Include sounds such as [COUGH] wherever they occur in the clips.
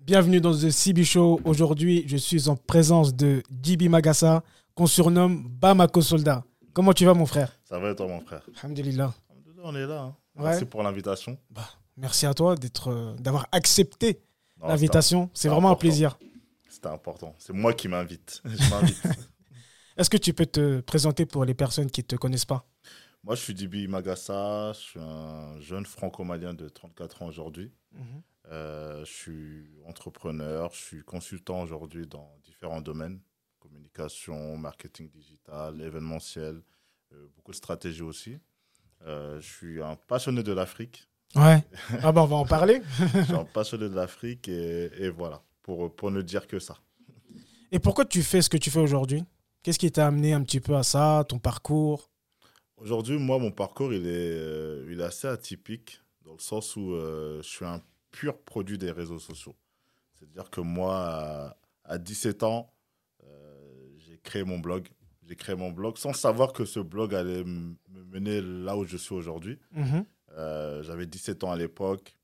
Bienvenue dans The CB Show. Aujourd'hui, je suis en présence de Jibi Magassa, qu'on surnomme Bamako Soldat. Comment tu vas, mon frère? Ça va et toi, mon frère? Alhamdulillah. Alhamdulillah, On est là. hein. Ouais. Merci pour l'invitation. Bah, merci à toi d'être, euh, d'avoir accepté l'invitation. C'est vraiment un plaisir. C'était important. C'est moi qui m'invite. [LAUGHS] [LAUGHS] Est-ce que tu peux te présenter pour les personnes qui ne te connaissent pas? Moi, je suis Dibi Magassa. Je suis un jeune franco-malien de 34 ans aujourd'hui. Euh, je suis entrepreneur. Je suis consultant aujourd'hui dans différents domaines communication, marketing digital, événementiel, euh, beaucoup de stratégie aussi. Euh, je suis un passionné de l'Afrique. Ouais. Ah bah on va en parler. [LAUGHS] Je suis un passionné de l'Afrique et, et voilà, pour, pour ne dire que ça. Et pourquoi tu fais ce que tu fais aujourd'hui? Qu'est-ce qui t'a amené un petit peu à ça, ton parcours? Aujourd'hui, moi, mon parcours, il est, il est assez atypique dans le sens où je suis un pur produit des réseaux sociaux. C'est-à-dire que moi, à, à 17 ans, euh, j'ai créé mon blog. J'ai créé mon blog sans savoir que ce blog allait me mener là où je suis aujourd'hui. Mhm. Euh, J'avais 17 ans à l'époque.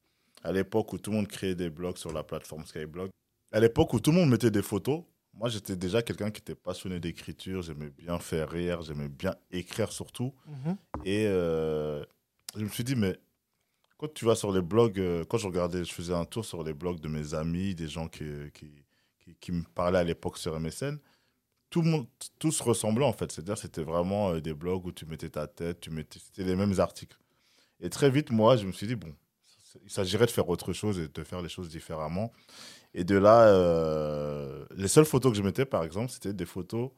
À l'époque où tout le monde créait des blogs sur la plateforme Skyblog. À l'époque où tout le monde mettait des photos. Moi, j'étais déjà quelqu'un qui était passionné d'écriture. J'aimais bien faire rire. J'aimais bien écrire surtout. Mhm. Et euh, je me suis dit, mais quand tu vas sur les blogs, euh, quand je regardais, je faisais un tour sur les blogs de mes amis, des gens qui, qui, qui, me parlaient à l'époque sur MSN, tout le monde, tous ressemblaient en fait. C'est-à-dire, c'était vraiment euh, des blogs où tu mettais ta tête, tu mettais, c'était les mêmes articles. Et très vite, moi, je me suis dit, bon, il s'agirait de faire autre chose et de faire les choses différemment. Et de là, euh, les seules photos que je mettais, par exemple, c'était des photos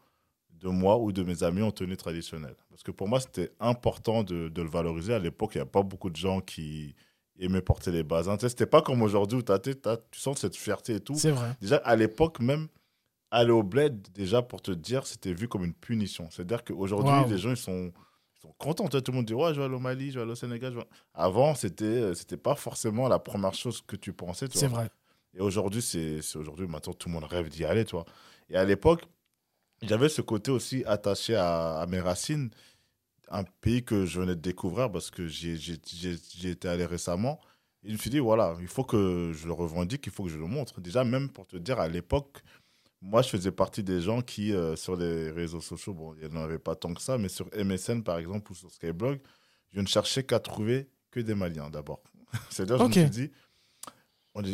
de moi ou de mes amis en tenue traditionnelle. Parce que pour moi, c'était important de, de le valoriser. À l'époque, il n'y a pas beaucoup de gens qui aimaient porter les bazins. Tu sais, c'était pas comme aujourd'hui où t'as- tu sens cette fierté et tout. C'est vrai. Déjà, à l'époque, même, aller au bled, déjà, pour te dire, c'était vu comme une punition. C'est-à-dire qu'aujourd'hui, Waouh. les gens, ils sont, ils sont contents. Tout le monde dit, ouais, je vais aller au Mali, je vais aller au Sénégal. je vais- Avant, c'était euh, c'était pas forcément la première chose que tu pensais. C'est vrai. Et aujourd'hui, c'est c'est aujourd'hui, maintenant, tout le monde rêve d'y aller, tu vois. Et à l'époque, j'avais ce côté aussi attaché à, à mes racines, un pays que je venais de découvrir parce que j'y étais allé récemment. Et je me suis dit, voilà, il faut que je le revendique, il faut que je le montre. Déjà, même pour te dire, à l'époque, moi, je faisais partie des gens qui, euh, sur les réseaux sociaux, bon, il n'y en avait pas tant que ça, mais sur MSN, par exemple, ou sur Skyblog, je ne cherchais qu'à trouver que des Maliens, d'abord. [LAUGHS] C'est-à-dire, Ok. je me suis dit,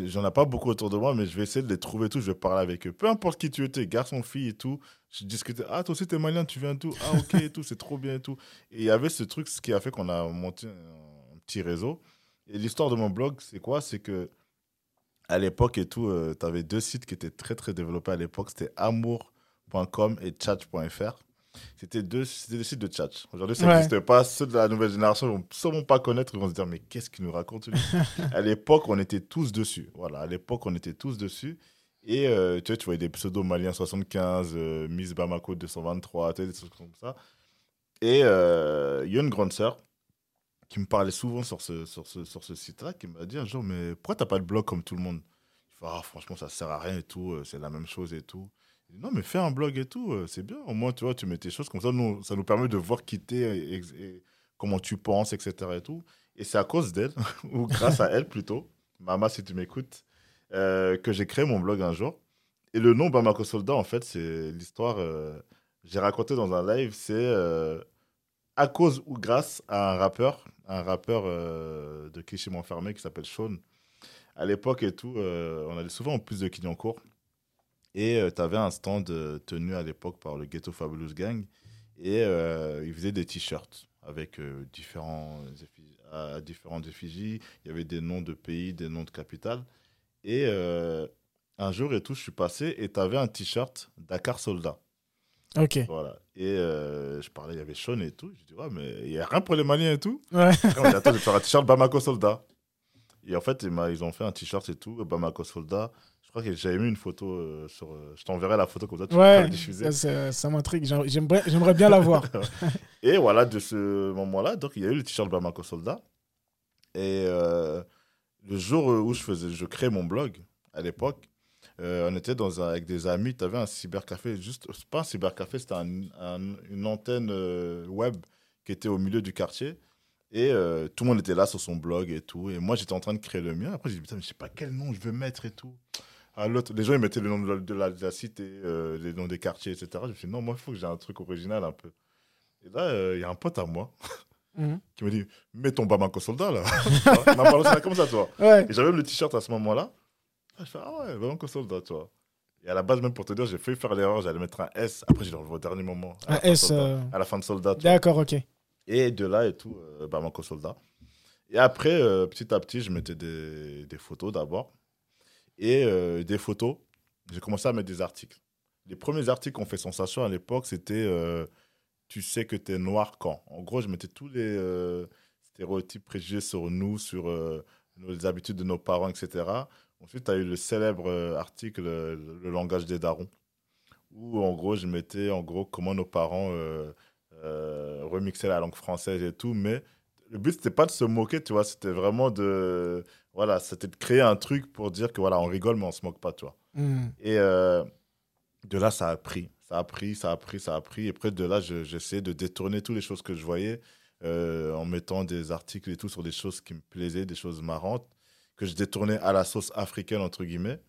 J'en ai pas beaucoup autour de moi, mais je vais essayer de les trouver et tout. Je vais parler avec eux. Peu importe qui tu étais, garçon, fille et tout. Je discutais. Ah, toi aussi, t'es malien, tu viens d'où Ah, ok, et tout, c'est trop bien et tout. Et il y avait ce truc, ce qui a fait qu'on a monté un, petit réseau. Et l'histoire de mon blog, c'est quoi? C'est que à l'époque et tout, tu avais deux sites qui étaient très, très développés à l'époque. C'était amour.com et chat.fr. C'était deux, c'était des sites de chat. Aujourd'hui, ça Ouais. n'existe pas. Ceux de la nouvelle génération vont sûrement pas connaître. Ils vont se dire, mais qu'est-ce qu'il nous raconte À l'époque, on était tous dessus. Voilà, à l'époque, on était tous dessus. Et euh, tu vois, tu voyais des pseudos maliens 75, euh, Miss Bamako 223, tu sais, des trucs comme ça. Et euh, il y a une grande sœur qui me parlait souvent sur ce, sur ce, sur ce site-là, qui m'a dit un jour, mais pourquoi t'as pas de blog comme tout le monde? Je ah, franchement, ça sert à rien et tout, euh, c'est la même chose et tout. Non, mais fais un blog et tout, euh, c'est bien. Au moins, tu vois, tu mets tes choses comme ça, nous, ça nous permet de voir qui t'es et, comment tu penses, etc. Et, et c'est à cause d'elle, [LAUGHS] ou grâce à elle plutôt, Mama, si tu m'écoutes, euh, que j'ai créé mon blog un jour. Et le nom Bamako Soldat, en fait, c'est l'histoire, euh, j'ai raconté dans un live, c'est euh, à cause ou grâce à un rappeur, un rappeur euh, de Kishim Enfermé qui s'appelle Sean. À l'époque et tout, on allait souvent en plus de Clignancourt. Et tu avais un stand tenu à l'époque par le Ghetto Fabulous Gang. Et ils faisaient des t-shirts avec différents à différentes effigies. Il y avait des noms de pays, des noms de capitales. Et euh, un jour et tout, je suis passé et tu avais un t-shirt Dakar Soldat. Ok. Voilà. Et euh, je parlais, il y avait Sean et tout. Je dis, ouais, mais il n'y a rien pour les Maliens et tout. Ouais. Après, on dit, attends, je vais faire un t-shirt Bamako Soldat. Et en fait, ils ont fait un t-shirt et tout, Bamako Soldat. Je crois que j'avais mis une photo euh, sur. je t'enverrai la photo comme ça, tu Ouais, la diffuser. ça, m'intrigue. J'aimerais- J'aimerais j'aimerais bien la voir. [LAUGHS] Et voilà, de ce moment-là, donc il y a eu le t-shirt Bamako Soldat. Et euh, le jour où je, faisais, je créais mon blog, à l'époque, euh, on était dans un- avec des amis, tu avais un cybercafé, juste, pas un cybercafé, c'était un- un- une antenne euh, web qui était au milieu du quartier. Et euh, tout le monde était là sur son blog et tout. Et moi, j'étais en train de créer le mien. Après, j'ai dit, putain, mais je sais pas quel nom je veux mettre et tout. à. Les gens, ils mettaient le nom de la, de cité, euh, les noms des quartiers, etc. Je me suis dit, non, moi, il faut que j'ai un truc original un peu. Et là, euh, il y a un pote à moi [LAUGHS] Mhm. qui me dit, mets ton Bamako soldat, là. [LAUGHS] On m'a balancé ça comme ça, toi. Ouais. Et j'avais même le t-shirt à ce moment-là. Ah, Je fais, ah ouais, Bamako soldat, toi. Et à la base, même pour te dire, j'ai failli faire l'erreur, j'allais mettre un S. Après, j'ai enlevé au dernier moment. À Un S. euh, À la fin de soldat. D'accord, ok. Et de là et tout, euh, Bamako Soldat. Et après, euh, petit à petit, je mettais des, des photos d'abord. Et euh, des photos, j'ai commencé à mettre des articles. Les premiers articles qu'on fait sensation à l'époque, c'était Tu sais que t'es noir quand? En gros, je mettais tous les euh, stéréotypes préjugés sur nous, sur euh, nos, les habitudes de nos parents, etc. Ensuite, tu as eu le célèbre euh, article euh, Le langage des darons, où en gros, je mettais en gros comment nos parents. euh, euh, remixer la langue française et tout, mais le but c'était pas de se moquer, tu vois, c'était vraiment de voilà, c'était de créer un truc pour dire que voilà, on rigole mais on se moque pas, tu vois. Mhm. Et euh, de là ça a pris, ça a pris, ça a pris, ça a pris et après de là je- j'essayais de détourner toutes les choses que je voyais euh, en mettant des articles et tout sur des choses qui me plaisaient, des choses marrantes que je détournais à la sauce africaine entre guillemets.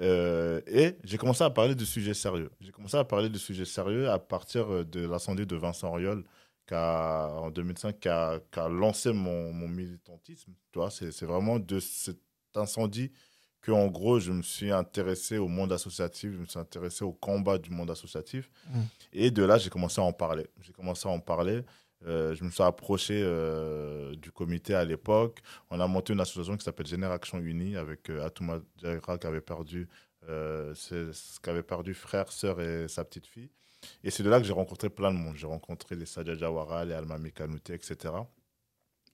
Euh, et j'ai commencé à parler de sujets sérieux. J'ai commencé à parler de sujets sérieux à partir euh, de l'incendie de Vincent Auriol qui a- en 2005 qui a, qui a lancé mon, mon militantisme. C'est vraiment de cet incendie que, en gros, je me suis intéressé au monde associatif, je me suis intéressé au combat du monde associatif. Mm. Et de là, j'ai commencé à en parler. J'ai commencé à en parler. Euh, je me suis approché euh, du comité à l'époque. On a monté une association qui s'appelle Génération Unie avec euh, Atouma Diarra qui avait perdu, euh, ses- qui avait perdu frère, sœur et sa petite fille. Et c'est de là que j'ai rencontré plein de monde. J'ai rencontré les Sadia Jawara, les Almami Kanouté, etc.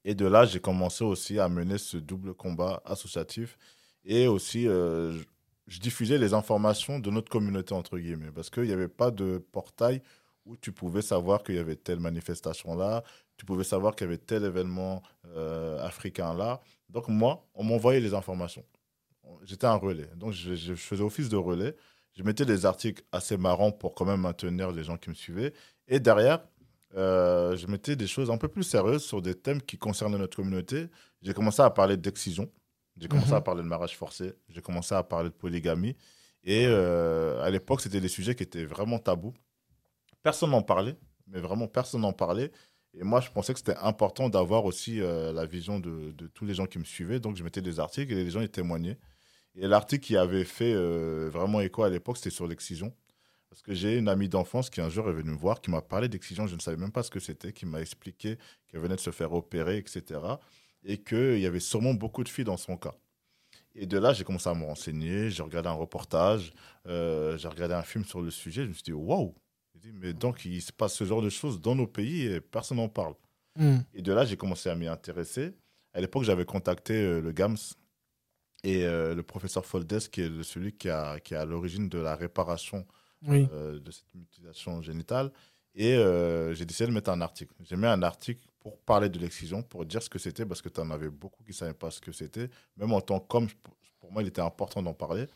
Et de là, j'ai commencé aussi à mener ce double combat associatif. Et aussi, euh, je, diffusais les informations de notre communauté, entre guillemets. Parce qu'il n'y avait pas de portail où tu pouvais savoir qu'il y avait telle manifestation là, tu pouvais savoir qu'il y avait tel événement euh, africain là. Donc moi, on m'envoyait les informations. J'étais un relais. Donc je, je faisais office de relais. Je mettais des articles assez marrants pour quand même maintenir les gens qui me suivaient. Et derrière, euh, je mettais des choses un peu plus sérieuses sur des thèmes qui concernaient notre communauté. J'ai commencé à parler d'excision. J'ai commencé Mhm. à parler de mariage forcé. J'ai commencé à parler de polygamie. Et euh, à l'époque, c'était des sujets qui étaient vraiment tabous. Personne n'en parlait, mais vraiment personne n'en parlait. Et moi, je pensais que c'était important d'avoir aussi euh, la vision de, de tous les gens qui me suivaient. Donc, je mettais des articles et les gens y témoignaient. Et l'article qui avait fait euh, vraiment écho à l'époque, c'était sur l'excision. Parce que j'ai une amie d'enfance qui un jour est venue me voir, qui m'a parlé d'excision, je ne savais même pas ce que c'était, qui m'a expliqué qu'elle venait de se faire opérer, etc. Et qu'il y avait sûrement beaucoup de filles dans son cas. Et de là, j'ai commencé à me renseigner, j'ai regardé un reportage, euh, j'ai regardé un film sur le sujet, je me suis dit, waouh! Mais donc, il se passe ce genre de choses dans nos pays et personne n'en parle. Mhm. Et de là, j'ai commencé à m'y intéresser. À l'époque, j'avais contacté euh, le GAMS et euh, le professeur Foldes, qui est celui qui, a, qui est à l'origine de la réparation Oui. de cette mutilation génitale. Et j'ai décidé de mettre un article. J'ai mis un article pour parler de l'excision, pour dire ce que c'était, parce que tu en avais beaucoup qui ne savaient pas ce que c'était. Même en tant qu'homme, pour moi, il était important d'en parler.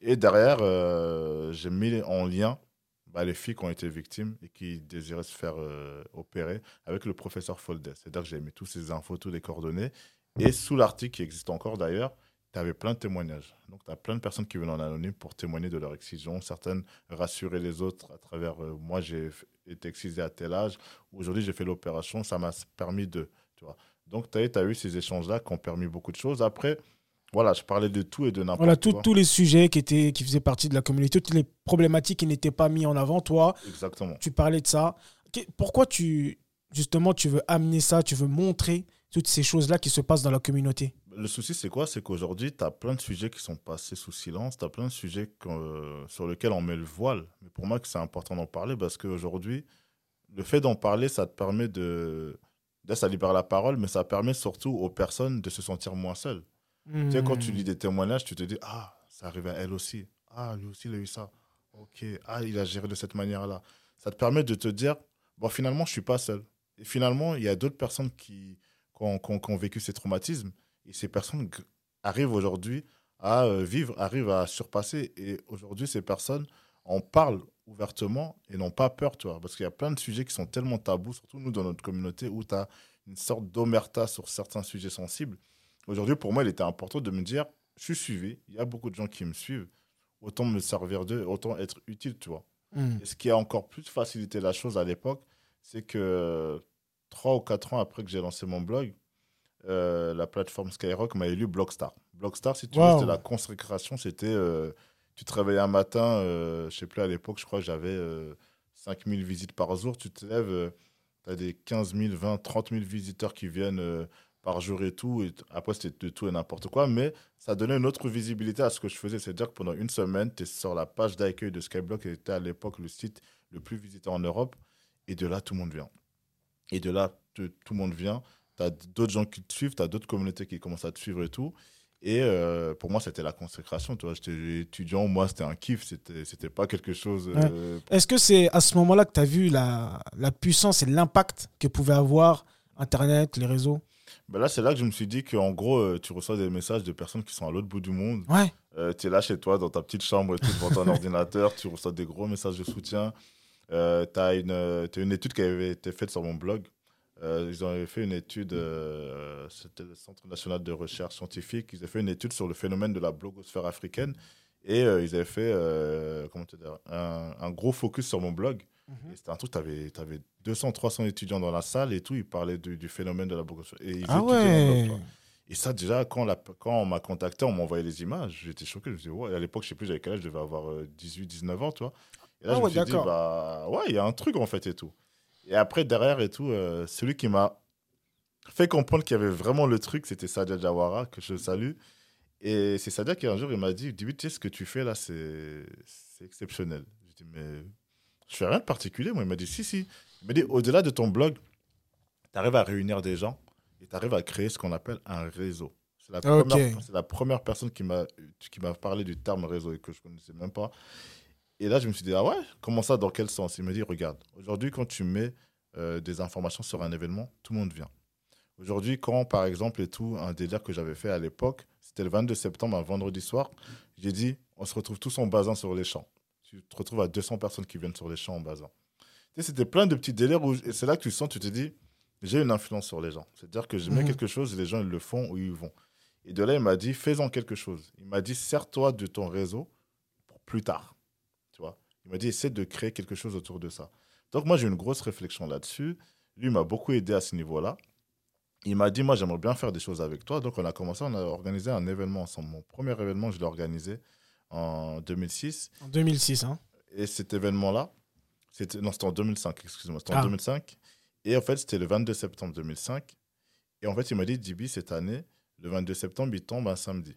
Et derrière, euh, j'ai mis en lien bah, les filles qui ont été victimes et qui désiraient se faire euh, opérer avec le professeur Foldes. C'est-à-dire que j'ai mis toutes ces infos, toutes les coordonnées. Et sous l'article, qui existe encore d'ailleurs, tu avais plein de témoignages. Donc, tu as plein de personnes qui viennent en anonyme pour témoigner de leur excision. Certaines rassurer les autres à travers euh, moi, j'ai été excisé à tel âge. Aujourd'hui, j'ai fait l'opération. Ça m'a permis de. Tu vois. Donc, tu as, eu ces échanges-là qui ont permis beaucoup de choses. Après, voilà, je parlais de tout et de n'importe Voilà, tout- quoi. tous les sujets qui, étaient, qui faisaient partie de la communauté, toutes les problématiques qui n'étaient pas mis en avant, toi, Exactement. tu parlais de ça. Pourquoi tu, justement, tu veux amener ça, tu veux montrer toutes ces choses-là qui se passent dans la communauté? Le souci, c'est quoi? C'est qu'aujourd'hui, tu as plein de sujets qui sont passés sous silence. Tu as plein de sujets euh, sur lesquels on met le voile. Mais pour moi, c'est important d'en parler parce qu'aujourd'hui, le fait d'en parler, ça te permet de. Là, ça libère la parole, mais ça permet surtout aux personnes de se sentir moins seules. Tu sais, quand tu lis des témoignages, tu te dis Ah, ça arrive à elle aussi. Ah, lui aussi, il a eu ça. Ok. Ah, il a géré de cette manière-là. Ça te permet de te dire Bon, finalement, je suis pas seul. Et finalement, il y a d'autres personnes qui, ont- qui ont vécu ces traumatismes. Et ces personnes arrivent aujourd'hui à euh, vivre, arrivent à surpasser. Et aujourd'hui, ces personnes en parlent ouvertement et n'ont pas peur, tu vois. Parce qu'il y a plein de sujets qui sont tellement tabous, surtout nous dans notre communauté, où tu as une sorte d'omerta sur certains sujets sensibles. Aujourd'hui, pour moi, il était important de me dire, je suis suivi, il y a beaucoup de gens qui me suivent, autant me servir d'eux, autant être utile, tu vois. Hmm. Et ce qui a encore plus facilité la chose à l'époque, c'est que trois ou quatre ans après que j'ai lancé mon blog, euh, la plateforme Skyrock m'a élu Blockstar. Blockstar, si tu veux, Wow. c'était la consécration. C'était, euh, tu te réveillais un matin, euh, je sais plus à l'époque, je crois que j'avais euh, 5000 visites par jour. Tu te lèves, tu as des 15 000, 20, 30 000 visiteurs qui viennent euh, par jour et tout. Et après, c'était de tout et n'importe quoi. Mais ça donnait une autre visibilité à ce que je faisais. C'est-à-dire que pendant une semaine, tu es sur la page d'accueil de Skyblock, qui était à l'époque le site le plus visité en Europe. Et de là, tout le monde vient. Et de là, tout le monde vient. Tu as d'autres gens qui te suivent, tu as d'autres communautés qui commencent à te suivre et tout. Et euh, pour moi, c'était la consécration. Tu vois, j'étais étudiant, moi, c'était un kiff. C'était, c'était pas quelque chose. euh, Est-ce que c'est à ce moment-là que tu as vu la, la puissance et l'impact que pouvait avoir Internet, les réseaux? Ben là, c'est là que je me suis dit qu'en gros, euh, tu reçois des messages de personnes qui sont à l'autre bout du monde. Ouais. tu es là chez toi, dans ta petite chambre et tout, devant ton [LAUGHS] ordinateur. Tu reçois des gros messages de soutien. Euh, tu as euh, une étude qui avait été faite sur mon blog. Euh, ils avaient fait une étude, euh, c'était le Centre national de recherche scientifique. Ils avaient fait une étude sur le phénomène de la blogosphère africaine. Et euh, ils avaient fait comment te dire, un, un gros focus sur mon blog. Mhm. C'était un truc, tu avais, 200, 300 étudiants dans la salle et tout. Ils parlaient du, du phénomène de la blogosphère. Et ils Ah blog, ouais vois. Et ça, déjà, quand, la- quand on m'a contacté, on m'a envoyé les images, j'étais choqué. Je me disais, ouais, à l'époque, je sais plus, j'avais quel âge, je devais avoir euh, 18, 19 ans, tu vois. Et là, Ah je ouais, me suis dit, bah, ouais, il y a un truc, en fait, et tout. Et après, derrière et tout, euh, celui qui m'a fait comprendre qu'il y avait vraiment le truc, c'était Sadia Jawara, que je salue. Et c'est Sadia qui, un jour, il m'a dit, tu sais, ce que tu fais là, c'est exceptionnel. Je dis, mais je fais rien de particulier. Moi, il m'a dit, si, si. Il m'a dit, au-delà de ton blog, tu arrives à réunir des gens et tu arrives à créer ce qu'on appelle un réseau. C'est la, la première personne qui m'a parlé du terme réseau et que je ne connaissais même pas. Et là, je me suis dit, ah ouais, comment ça, dans quel sens? Il me dit, regarde, aujourd'hui, quand tu mets euh, des informations sur un événement, tout le monde vient. Aujourd'hui, quand, par exemple, et tout, un délire que j'avais fait à l'époque, c'était le 22 septembre, un vendredi soir, j'ai dit, on se retrouve tous en bazin sur les champs. Tu te retrouves à 200 personnes qui viennent sur les champs en bazin. Tu sais, C'était plein de petits délires où, et c'est là que tu sens, tu te dis, j'ai une influence sur les gens. C'est-à-dire que je mets Mhm. quelque chose, les gens, ils le font ou ils vont. Et de là, il m'a dit, fais-en quelque chose. Il m'a dit, sers-toi de ton réseau pour plus tard. Il m'a dit, essaie de créer quelque chose autour de ça. Donc, moi, j'ai une grosse réflexion là-dessus. Lui, m'a beaucoup aidé à ce niveau-là. Il m'a dit, moi, j'aimerais bien faire des choses avec toi. Donc, on a commencé, on a organisé un événement ensemble. Mon premier événement, je l'ai organisé en 2006. En 2006, hein. Et cet événement-là, c'était, non, c'était en 2005, excuse-moi, c'était en Ah. 2005. Et en fait, c'était le 22 septembre 2005. Et en fait, il m'a dit, Dibi, cette année, le 22 septembre, il tombe un samedi.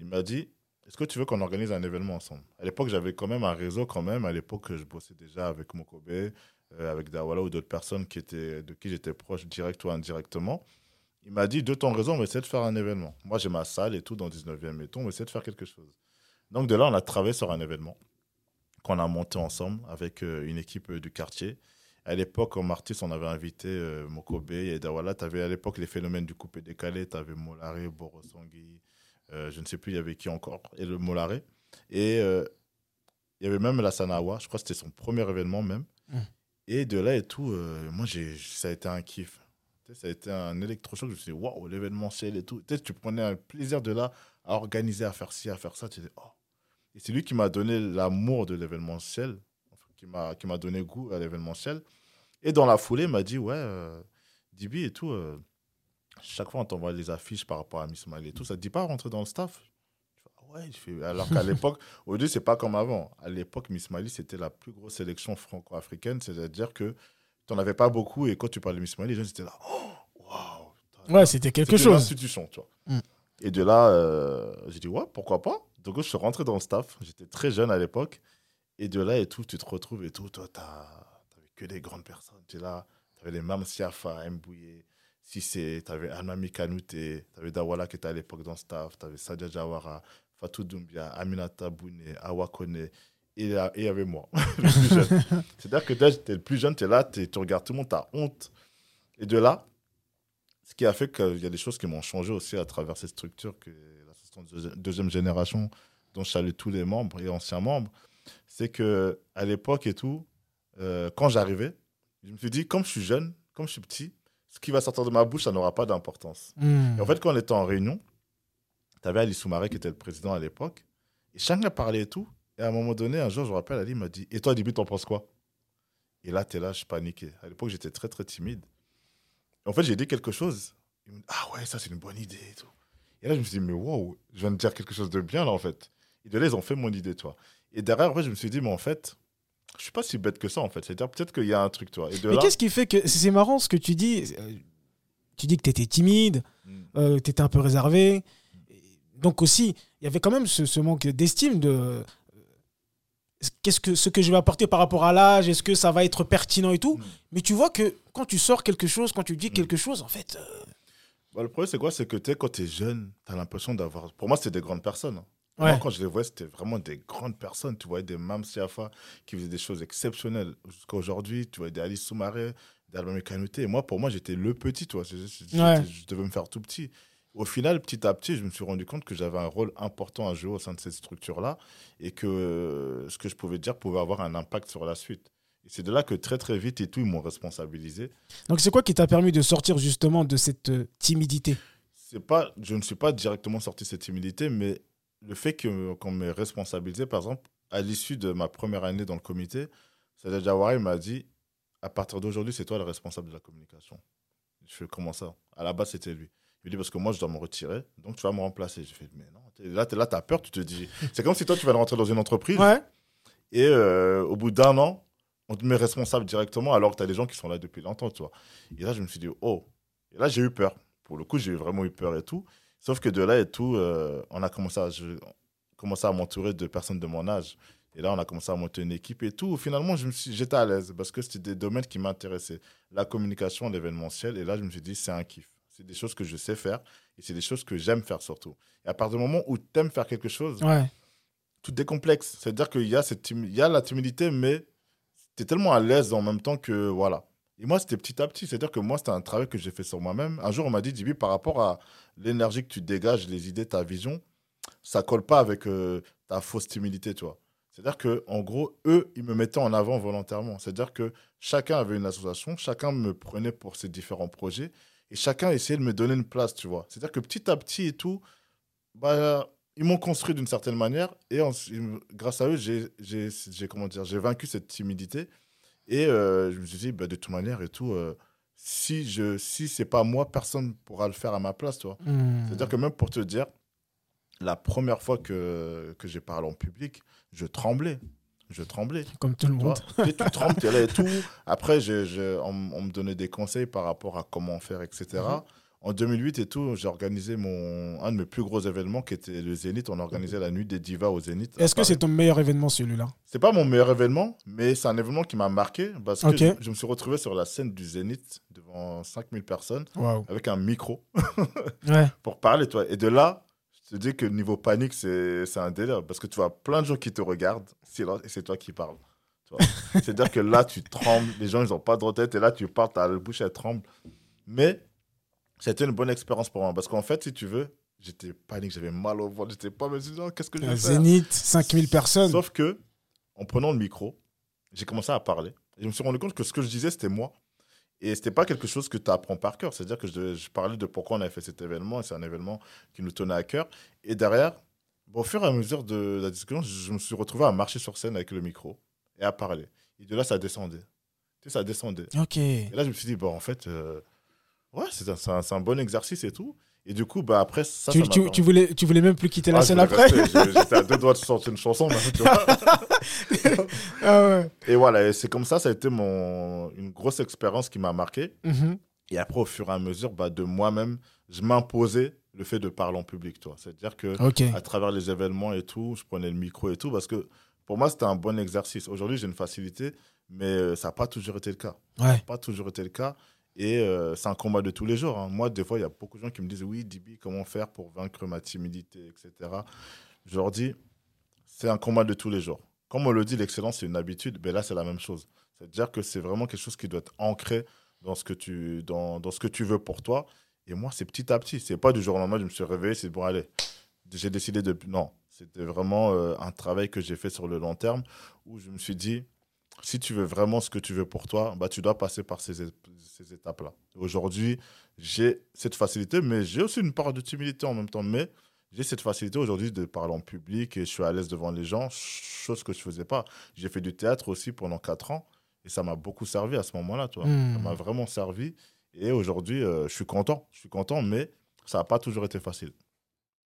Il m'a dit, est-ce que tu veux qu'on organise un événement ensemble? À l'époque, j'avais quand même un réseau, quand même. À l'époque, je bossais déjà avec Mokobe, euh, avec Dawala ou d'autres personnes qui étaient, de qui j'étais proche, direct ou indirectement. Il m'a dit, de ton réseau, on va essayer de faire un événement. Moi, j'ai ma salle et tout dans le 19e et on va essayer de faire quelque chose. Donc, de là, on a travaillé sur un événement qu'on a monté ensemble avec euh, une équipe euh, du quartier. À l'époque, comme artiste, on avait invité Mokobe et Dawala. Tu avais à l'époque les phénomènes du coupé décalé. Tu avais Molare, Borosangui, je ne sais plus, il y avait qui encore, et le Molare. Et euh, il y avait même la Sanawa. Je crois que c'était son premier événement même. Mm. Et de là et tout, euh, moi, j'ai, ça a été un kiff. Ça a été un électrochoc. Je me suis dit, waouh, l'événementiel et tout. Tu sais, tu prenais un plaisir de là à organiser, à faire ci, à faire ça. Tu dis, oh. Et c'est lui qui m'a donné l'amour de l'événementiel, qui m'a qui m'a donné goût à l'événementiel. Et dans la foulée, il m'a dit, ouais, euh, Dibi et tout, euh, chaque fois on t'envoie les affiches par rapport à Miss Smiley et tout, ça te dit pas rentrer dans le staff? Ah ouais, je fais- alors qu'à l'époque, [LAUGHS] aujourd'hui, c'est pas comme avant. À l'époque, Miss Smiley, c'était la plus grosse sélection franco-africaine, c'est-à-dire que tu n'en avais pas beaucoup et quand tu parlais de Miss Smiley, les gens étaient là, oh, waouh Ouais, c'était quelque c'était une chose. institution, tu vois. Mm. Et de là, euh, j'ai dit, ouais, pourquoi pas? Donc, je suis rentré dans le staff. J'étais très jeune à l'époque. Et de là et tout, tu te retrouves et tout. Toi, tu n'avais que des grandes personnes. Tu es là. Tu avais les Mam Siafa, Mbouye, Sissé. Tu avais Anami Kanouté. Tu avais Dawala qui était à l'époque dans le staff. Tu avais Sadia Jawara, Fatou Doumbia, Aminata Boune, Awakone. Et il y avait moi, [LAUGHS] le plus jeune. [LAUGHS] C'est-à-dire que là, j'étais le plus jeune. Tu es là, t'es- tu regardes tout le monde, tu as honte. Et de là, ce qui a fait qu'il y a des choses qui m'ont changé aussi à travers cette structure, que l'assistance de deuxième génération, dont je salue tous les membres et anciens membres, c'est que à l'époque et tout, euh, quand j'arrivais, je me suis dit, comme je suis jeune, comme je suis petit, ce qui va sortir de ma bouche, ça n'aura pas d'importance. Hmm. Et en fait, quand on était en réunion, tu avais Ali Soumaré qui était le président à l'époque. Et chacun parlait et tout. Et à un moment donné, un jour, je me rappelle, Ali m'a dit Et toi, début, t'en penses quoi? Et là, tu es là, je paniquais. À l'époque, j'étais très, très timide. en fait, j'ai dit quelque chose. Il me dit Ah ouais, ça, c'est une bonne idée et tout. Et là, je me suis dit Mais wow, je viens de dire quelque chose de bien, là, en fait. Et de là, ils ont fait mon idée, toi. Et derrière, après, je me suis dit Mais en fait, je suis pas si bête que ça, en fait. C'est-à-dire, peut-être qu'il y a un truc, toi. Et de Mais là, qu'est-ce qui fait que. C'est marrant ce que tu dis. euh, Tu dis que tu étais timide, Mm. euh, tu étais un peu réservé. Donc aussi, il y avait quand même ce, ce manque d'estime de. euh, Qu'est-ce que ce que je vais apporter par rapport à l'âge Est-ce que ça va être pertinent et tout Mm. Mais tu vois que quand tu sors quelque chose, quand tu dis Mm. quelque chose, en fait, euh, Bah, le problème, c'est quoi? C'est que quand tu es jeune, tu as l'impression d'avoir. Pour moi, c'était des grandes personnes. hein. Ouais. Moi, quand je les voyais, c'était vraiment des grandes personnes. Tu voyais des Mam Siafa qui faisaient des choses exceptionnelles. Jusqu'à aujourd'hui, tu voyais des Alice Soumaré, des Kanouté. Et moi, pour moi, j'étais le petit, toi. Je, je- je- Ouais. je devais me faire tout petit. Au final, petit à petit, je me suis rendu compte que j'avais un rôle important à jouer au sein de cette structure-là et que euh, ce que je pouvais dire pouvait avoir un impact sur la suite. Et c'est de là que très, très vite et tout, ils m'ont responsabilisé. Donc c'est quoi qui t'a permis de sortir justement de cette euh, timidité? C'est pas, je ne suis pas directement sorti de cette timidité, mais le fait que- qu'on m'ait responsabilisé, par exemple, à l'issue de ma première année dans le comité, Sadeh Jawari m'a dit à partir d'aujourd'hui, c'est toi le responsable de la communication. Je fais comment ça? À la base, c'était lui. Il me dit parce que moi, je dois me retirer, donc tu vas me remplacer. J'ai fait, mais non, là, tu as peur, tu te dis. [LAUGHS] C'est comme si toi, tu vas rentrer dans une entreprise Ouais. et euh, au bout d'un an, on te met responsable directement alors que tu as des gens qui sont là depuis longtemps, tu vois. Et là, je me suis dit, oh. Et là, j'ai eu peur. Pour le coup, j'ai vraiment eu peur et tout. Sauf que de là et tout, euh, on a commencé à, je- commencé à m'entourer de personnes de mon âge. Et là, on a commencé à monter une équipe et tout. Finalement, je me suis- j'étais à l'aise parce que c'était des domaines qui m'intéressaient. La communication, l'événementiel. Et là, je me suis dit, c'est un kiff. C'est des choses que je sais faire et c'est des choses que j'aime faire surtout. Et à partir du moment où tu aimes faire quelque chose, Ouais. tout décomplexe. C'est-à-dire qu'il y, a cette il y a la timidité, mais tu es tellement à l'aise en même temps que voilà. Et moi, c'était petit à petit. C'est-à-dire que moi, c'était un travail que j'ai fait sur moi-même. Un jour, on m'a dit, Dibi, par rapport à l'énergie que tu dégages, les idées, ta vision, ça colle pas avec euh, ta fausse timidité, tu. C'est-à-dire que en gros, eux, ils me mettaient en avant volontairement. C'est-à-dire que chacun avait une association, chacun me prenait pour ses différents projets et chacun essayait de me donner une place, tu vois. C'est-à-dire que petit à petit et tout, bah, ils m'ont construit d'une certaine manière et grâce à eux, j'ai vaincu cette timidité et euh, je me suis dit, bah, de toute manière et tout, euh, si je, si c'est pas moi, personne pourra le faire à ma place. C'est-à-dire que même pour te dire, la première fois que, que j'ai parlé en public, je tremblais. Je tremblais. Comme tout le monde. tu trembles, tu es là et [LAUGHS] tout. Après, je- je- on, on me donnait des conseils par rapport à comment faire, etc. En 2008 et tout, j'ai organisé mon, un de mes plus gros événements qui était le Zénith. On organisait la nuit des divas au Zénith. Est-ce que c'est ton meilleur événement celui-là? C'est pas mon meilleur événement, mais c'est un événement qui m'a marqué parce que je, je me suis retrouvé sur la scène du Zénith devant 5000 personnes avec un micro [LAUGHS] Ouais. pour parler, toi. Et de là, je te dis que niveau panique, c'est un délire. Parce que tu vois plein de gens qui te regardent, et c'est toi qui parles. [LAUGHS] C'est-à-dire que là, tu trembles, les gens, ils n'ont pas de tête, et là, tu parles, ta bouche, elle tremble. Mais c'était une bonne expérience pour moi. Parce qu'en fait, si tu veux, j'étais panique, j'avais mal au ventre, j'étais pas, mais Oh, qu'est-ce que je vais Un faire? Zénith, 5000 personnes. Sauf que, en prenant le micro, j'ai commencé à parler. Et je me suis rendu compte que ce que je disais, c'était moi. Et c'était pas quelque chose que tu apprends par cœur. C'est-à-dire que je, je parlais de pourquoi on avait fait cet événement. Et c'est un événement qui nous tenait à cœur. Et derrière, bon, au fur et à mesure de la discussion, je, je me suis retrouvé à marcher sur scène avec le micro et à parler. Et de là, ça descendait. Tu sais, ça descendait. Ok. Et là, je me suis dit, bon, en fait, euh, ouais, c'est un, un- un bon exercice et tout. Et du coup, bah, après, ça, tu, ça tu, voulais, tu voulais même plus quitter la Ah, scène après J'étais à deux doigts de sortir une chanson. mais, tu vois. [LAUGHS] Ah ouais. Et voilà, et c'est comme ça, ça a été mon, une grosse expérience qui m'a marqué. Mhm. Et après, au fur et à mesure, bah, de moi-même, je m'imposais le fait de parler en public. toi. C'est-à-dire que à travers les événements et tout, je prenais le micro et tout, parce que pour moi, c'était un bon exercice. Aujourd'hui, j'ai une facilité, mais euh, ça n'a pas toujours été le cas. Ouais. Pas toujours été le cas. Et euh, c'est un combat de tous les jours. hein. Moi, des fois, il y a beaucoup de gens qui me disent Oui, Dibi, comment faire pour vaincre ma timidité, etc. Je leur dis C'est un combat de tous les jours. Comme on le dit, l'excellence, c'est une habitude. Mais là, c'est la même chose. C'est-à-dire que c'est vraiment quelque chose qui doit être ancré dans ce que tu, dans, dans ce que tu veux pour toi. Et moi, c'est petit à petit. C'est pas du jour au lendemain, je me suis réveillé, c'est bon, allez, j'ai décidé de. Non, c'était vraiment euh, un travail que j'ai fait sur le long terme où je me suis dit si tu veux vraiment ce que tu veux pour toi, bah, tu dois passer par ces, ces étapes-là. Aujourd'hui, j'ai cette facilité, mais j'ai aussi une part de timidité en même temps. Mais j'ai cette facilité aujourd'hui de parler en public et je suis à l'aise devant les gens, chose que je faisais pas. J'ai fait du théâtre aussi pendant quatre ans et ça m'a beaucoup servi à ce moment-là. Ça m'a vraiment servi et aujourd'hui, euh, je suis content. Je suis content, mais ça n'a pas toujours été facile.